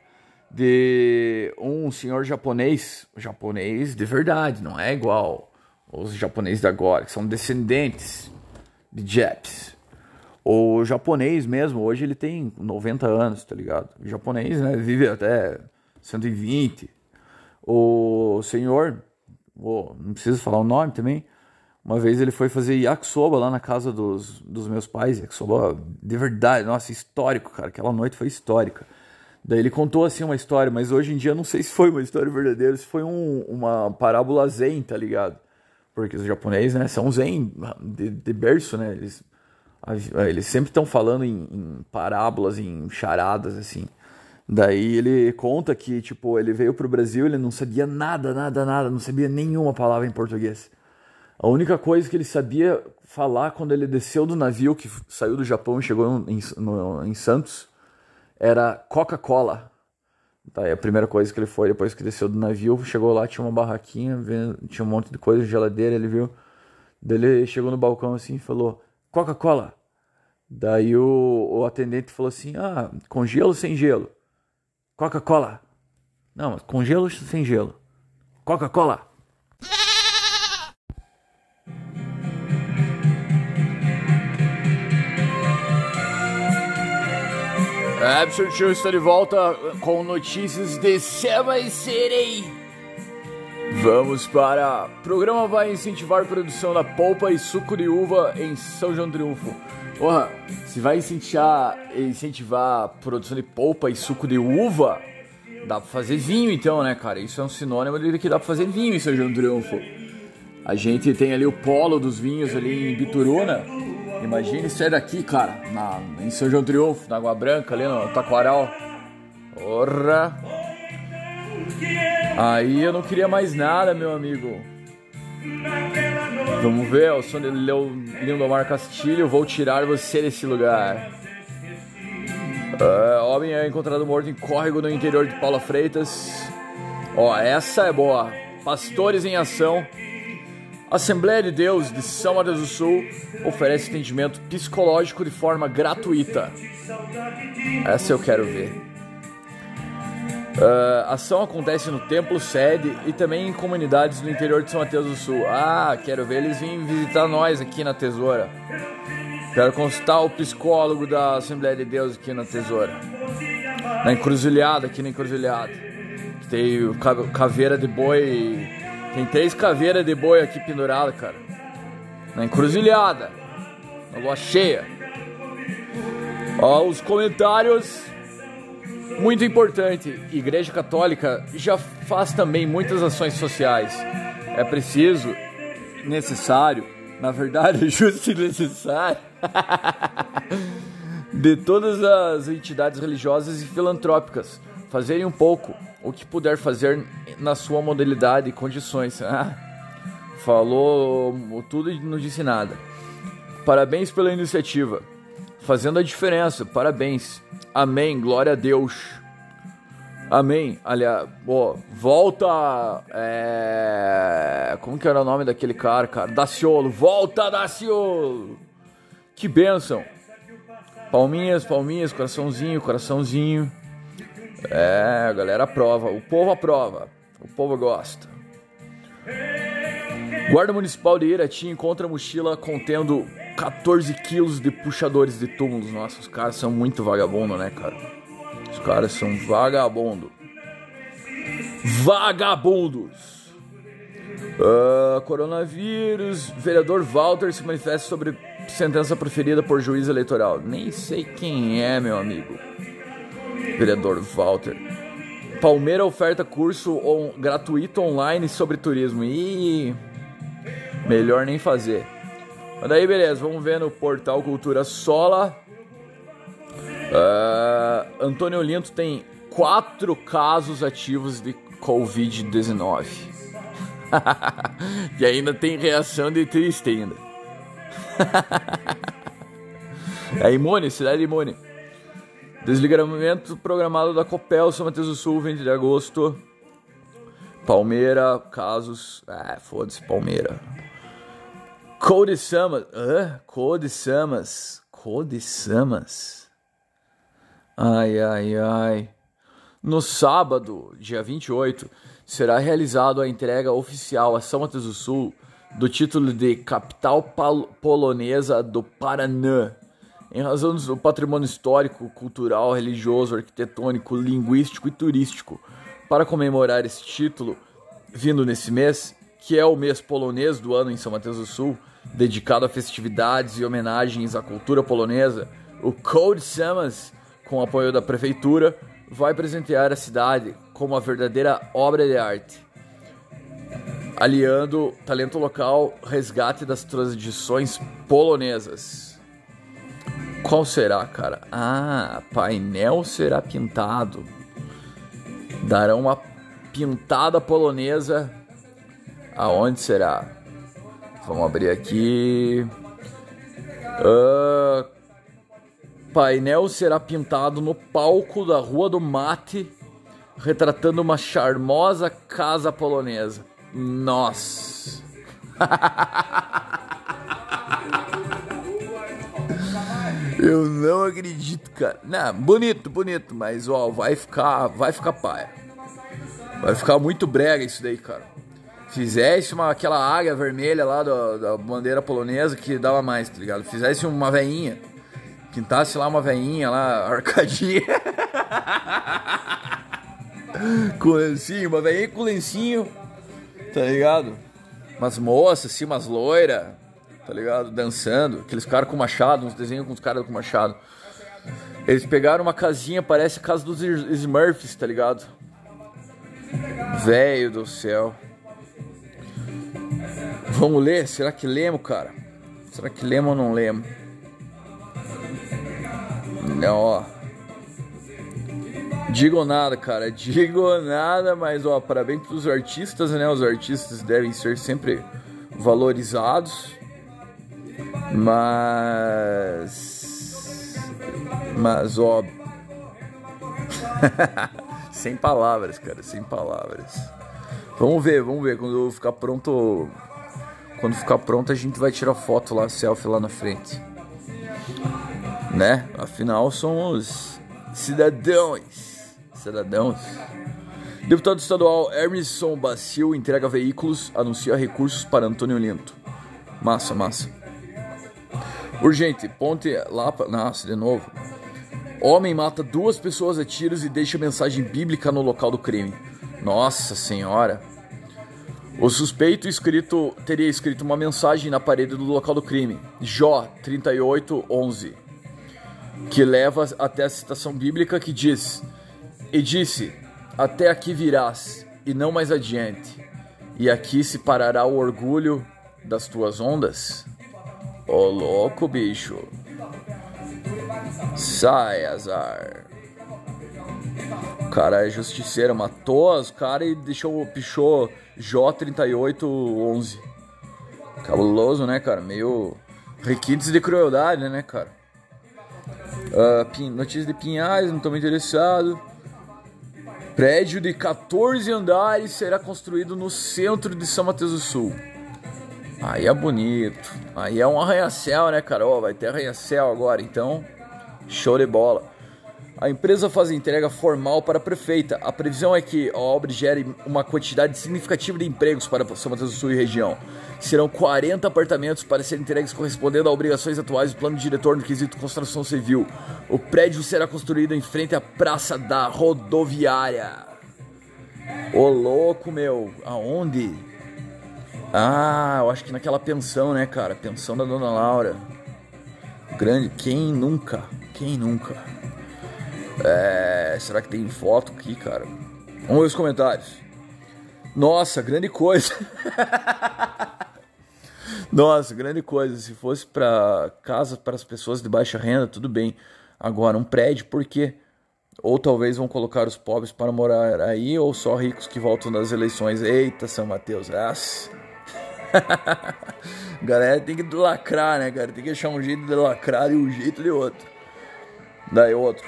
de um senhor japonês, japonês de verdade, não é igual os japoneses de agora, que são descendentes de Japs. O japonês mesmo, hoje ele tem 90 anos, tá ligado? O japonês, né, vive até 120. O senhor, oh, não preciso falar o nome também, uma vez ele foi fazer yakisoba lá na casa dos, dos meus pais, yakisoba de verdade, nossa, histórico, cara, aquela noite foi histórica. Daí ele contou assim uma história, mas hoje em dia não sei se foi uma história verdadeira, se foi um, uma parábola zen, tá ligado? Porque os japoneses, né, são zen de, de berço, né? Eles, a- eles sempre estão falando em, em parábolas, em charadas, assim. Daí ele conta que, tipo, ele veio pro Brasil, ele não sabia nada, nada, nada, não sabia nenhuma palavra em português. A única coisa que ele sabia falar quando ele desceu do navio que saiu do Japão e chegou em, no- em Santos era Coca-Cola. Tá, a primeira coisa que ele foi depois que desceu do navio, chegou lá, tinha uma barraquinha, tinha um monte de coisa, geladeira, ele viu. Daí ele chegou no balcão assim e falou: Coca-Cola. Daí o, o atendente falou assim: Ah, com gelo sem gelo? Coca-Cola. Não, mas com gelo sem gelo? Coca-Cola. Absurd Show está de volta com notícias de Seba Serei. Vamos para. Programa vai incentivar a produção da polpa e suco de uva em São João Triunfo. Porra, se vai incentivar, incentivar a produção de polpa e suco de uva, dá pra fazer vinho então, né, cara? Isso é um sinônimo de que dá pra fazer vinho em São João Triunfo. A gente tem ali o polo dos vinhos ali em Bituruna. Imagine sair daqui, cara, na, em São João Triunfo, na Água Branca, ali no Taquaral. Porra! Aí eu não queria mais nada, meu amigo. Vamos ver, o de Leo- Lindomar Castilho, vou tirar você desse lugar. Ah, homem é encontrado morto em córrego no interior de Paula Freitas. Ó, essa é boa. Pastores em ação. Assembleia de Deus de São Mateus do Sul oferece atendimento psicológico de forma gratuita. Essa eu quero ver. A ação acontece no templo sede e também em comunidades no interior de São Mateus do Sul. Ah, quero ver eles virem visitar nós aqui na Tesoura. Quero consultar o psicólogo da Assembleia de Deus aqui na Tesoura. Na encruzilhada, aqui na encruzilhada. Tem caveira de boi. Tem três caveiras de boi aqui penduradas, cara. Na encruzilhada. Na lua cheia. Ó, os comentários. Muito importante, Igreja Católica já faz também muitas ações sociais. É preciso, necessário, na verdade, justo e necessário, de todas as entidades religiosas e filantrópicas fazerem um pouco o que puder fazer na sua modalidade e condições. Ah, falou tudo e não disse nada. Parabéns pela iniciativa. Fazendo a diferença. Parabéns. Amém. Glória a Deus. Amém. Aliás, ó, volta. É... Como que era o nome daquele cara, cara? Daciolo. Volta, Daciolo. Que bênção. Palminhas, palminhas, coraçãozinho, coraçãozinho. É, a galera aprova. O povo aprova. O povo gosta. Guarda Municipal de Irati encontra mochila contendo 14 quilos de puxadores de túmulos. Nossa, os caras são muito vagabundo, né, cara? Os caras são vagabundo. Vagabundos. Ah, coronavírus. Vereador Walter se manifesta sobre sentença proferida por juiz eleitoral. Nem sei quem é, meu amigo. Vereador Walter. Palmeira oferta curso on- gratuito online sobre turismo. E melhor nem fazer. Mas daí, beleza, vamos ver no portal Cultura Sola. Ah, Antônio Olinto tem quatro casos ativos de Covid-19. e ainda tem reação de triste ainda. é imune, cidade imune. Desligamento programado da Copel, São Mateus do Sul, 20 de agosto. Palmeira, casos. Ah, foda-se, Palmeira. Code Samas. Hã? Code Samas. Code Samas. Ai, ai, ai. No sábado, dia 28, será realizada a entrega oficial a São Mateus do Sul do título de Capital Polonesa do Paraná, em razão do patrimônio histórico, cultural, religioso, arquitetônico, linguístico e turístico. Para comemorar esse título, vindo nesse mês, que é o mês polonês do ano em São Mateus do Sul, dedicado a festividades e homenagens à cultura polonesa, o Code Samas, com apoio da prefeitura, vai presentear a cidade como uma verdadeira obra de arte, aliando talento local, resgate das tradições polonesas. Qual será, cara? Ah, painel será pintado. Darão uma pintada polonesa. Aonde será? Vamos abrir aqui. Ah, painel será pintado no palco da Rua do Mate, retratando uma charmosa casa polonesa. Nossa! Eu não acredito, cara. Não, bonito, bonito, mas ó, vai ficar, vai ficar paia. Vai ficar muito brega isso daí, cara. Fizesse uma, aquela águia vermelha lá da, da bandeira polonesa que dava mais, tá ligado? Fizesse uma veinha, pintasse lá uma veinha lá, arcadinha. com lencinho, uma veinha com lencinho, tá ligado? Umas moças, assim, umas loiras, tá ligado? Dançando. Aqueles caras com machado, uns desenhos com os caras com machado. Eles pegaram uma casinha, parece a casa dos Smurfs, tá ligado? Velho do céu. Vamos ler? Será que lemos, cara? Será que lemos ou não lemos? Não, ó. Digo nada, cara. Digo nada, mas ó, parabéns pros artistas, né? Os artistas devem ser sempre valorizados. Mas. Mas, ó. sem palavras, cara, sem palavras. Vamos ver, vamos ver. Quando eu ficar pronto. Quando ficar pronto, a gente vai tirar foto lá, selfie lá na frente. Né? Afinal, somos cidadãos. Cidadãos. Deputado estadual Emerson Bacil entrega veículos, anuncia recursos para Antônio Linto. Massa, massa. Urgente, ponte Lapa. Nossa, de novo. Homem mata duas pessoas a tiros e deixa mensagem bíblica no local do crime. Nossa senhora. O suspeito escrito teria escrito uma mensagem na parede do local do crime. Jó 38:11, que leva até a citação bíblica que diz: "E disse: Até aqui virás, e não mais adiante, e aqui se parará o orgulho das tuas ondas." Ô louco, bicho. Sai, azar. O cara é justiceiro, matou os caras e deixou, pichou J3811. Cabuloso, né, cara? Meio requintes de crueldade, né, cara? Pin- notícias de Pinhais, não tô muito interessado. Prédio de 14 andares será construído no centro de São Mateus do Sul. Aí é bonito. Aí é um arranha-céu, né, cara? Ó, vai ter arranha-céu agora, então. Show de bola. A empresa faz entrega formal para a prefeita. A previsão é que a obra gere uma quantidade significativa de empregos para São Mateus do Sul e região. Serão 40 apartamentos para serem entregues correspondendo a obrigações atuais do plano diretor no quesito construção civil. O prédio será construído em frente à Praça da Rodoviária. Ô louco, meu. Aonde? Ah, eu acho que naquela pensão, né, cara? Pensão da Dona Laura. Grande. Quem nunca? Quem nunca? É, será que tem foto aqui, cara? Vamos ver os comentários. Nossa, grande coisa. Nossa, grande coisa. Se fosse para casa para as pessoas de baixa renda, tudo bem. Agora, um prédio, por quê? Ou talvez vão colocar os pobres para morar aí, ou só ricos que voltam das eleições. Eita, São Mateus. Nossa. Galera tem que lacrar, né, cara? Tem que achar um jeito de lacrar e um jeito de outro. Daí outro.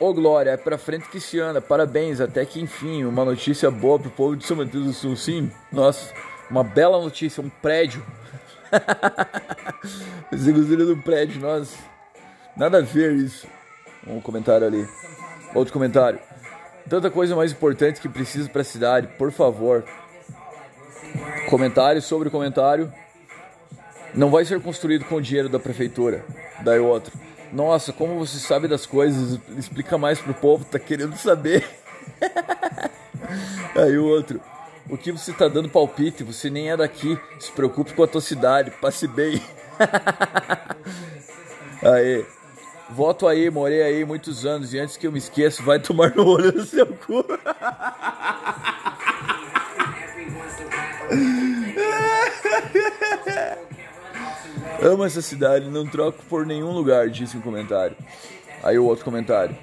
Ô Glória, é pra frente que se anda. Parabéns, até que enfim, uma notícia boa pro povo de São Mateus do Sul. Sim, nossa, uma bela notícia, um prédio. Gostaria do prédio, nossa. Nada a ver isso. Um comentário ali. Outro comentário. Tanta coisa mais importante que precisa pra cidade, por favor. Comentário sobre comentário. Não vai ser construído com o dinheiro da prefeitura. Daí outro. Nossa, como você sabe das coisas? Explica mais pro povo, tá querendo saber. Aí o outro. O que você tá dando palpite? Você nem é daqui. Se preocupe com a tua cidade. Passe bem. Aí. Voto aí, morei aí muitos anos e antes que eu me esqueça, vai tomar no olho do seu cu. Amo essa cidade, não troco por nenhum lugar, disse um comentário. Aí o outro comentário.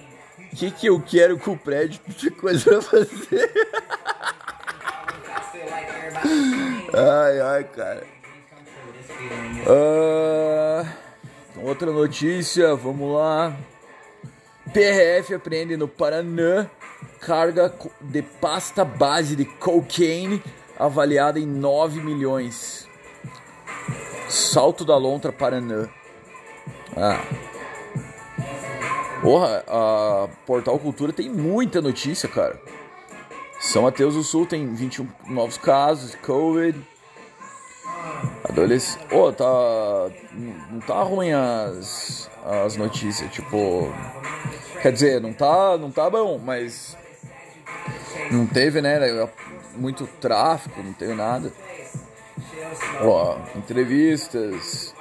O que, que eu quero com o prédio? Que coisa pra fazer? ai, ai, cara. Ah, outra notícia, vamos lá. PRF apreende no Paraná carga de pasta base de cocaine avaliada em 9 milhões. Salto da Lontra, Paraná. Ah. Porra, a Portal Cultura tem muita notícia, cara. São Mateus do Sul tem 21 novos casos de Covid. Adolescente. Ô, tá. Não tá ruim as, as notícias, tipo. Quer dizer, não tá, não tá bom, mas. Não teve, né? Muito tráfico, não teve nada. Ó, entrevistas.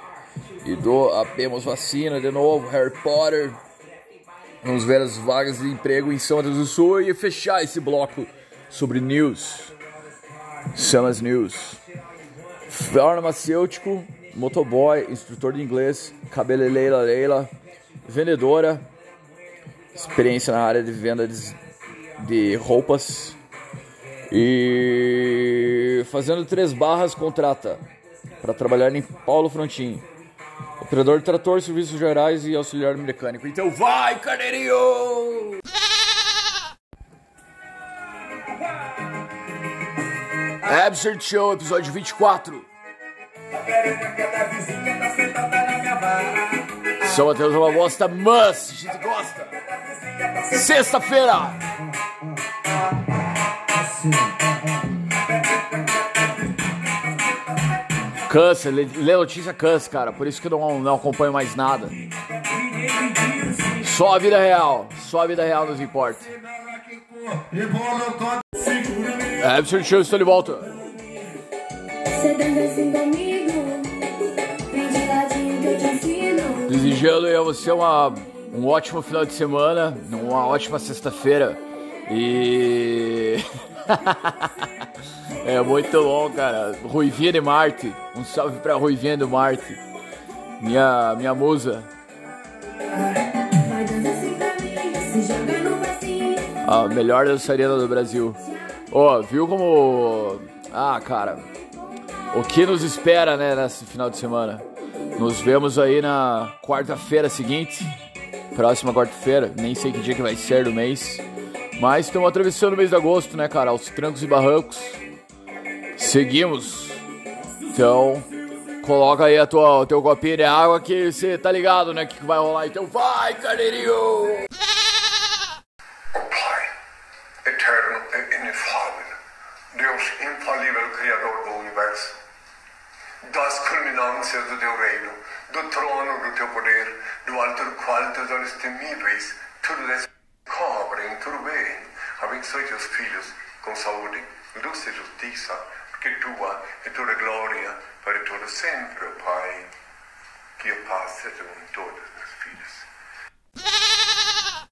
E do apenas vacina de novo, Harry Potter. Vamos ver as vagas de emprego em São Mateus do Sul e fechar esse bloco sobre news. Samas News. Farmacêutico, motoboy, instrutor de inglês, cabeleireira Leila, vendedora, experiência na área de venda de roupas e fazendo três barras contrata para trabalhar em Paulo Frontin. Operador de trator, serviços gerais e auxiliar mecânico. Então vai, carneirinho! Absurd Show, episódio 24. São Mateus é uma bosta, mas a gente gosta. Sexta-feira. Cansa, lê notícia cansa, cara. Por isso que eu não, não acompanho mais nada. Só a vida real. Só a vida real nos importa. É, Absurd Show, estou de volta. Desejando a você uma, um ótimo final de semana, uma ótima sexta-feira. E. é muito bom, cara. Ruivinha de Marte. Um salve pra Ruivinha do Marte. Minha, minha musa. A melhor dançarina do Brasil. Ó, viu como. Ah, cara. O que nos espera, né, nesse final de semana? Nos vemos aí na quarta-feira seguinte. Próxima quarta-feira. Nem sei que dia que vai ser do mês. Mas estamos atravessando o mês de agosto, né, cara? Aos trancos e barrancos. Seguimos. Então, coloca aí a tua, o teu copinho de água que você tá ligado, né? Que que vai rolar. Então vai, carneirinho! O eterno e inefável, Deus infalível Criador do Universo, das culminâncias do teu reino, do trono do teu poder, do alto do qual teus olhos temíveis, tudo descobrem, tudo bem. Abençoe teus filhos com saúde, luz e justiça, che tua è tutta gloria per tutto sempre, Pai, che passet un todas las vidas.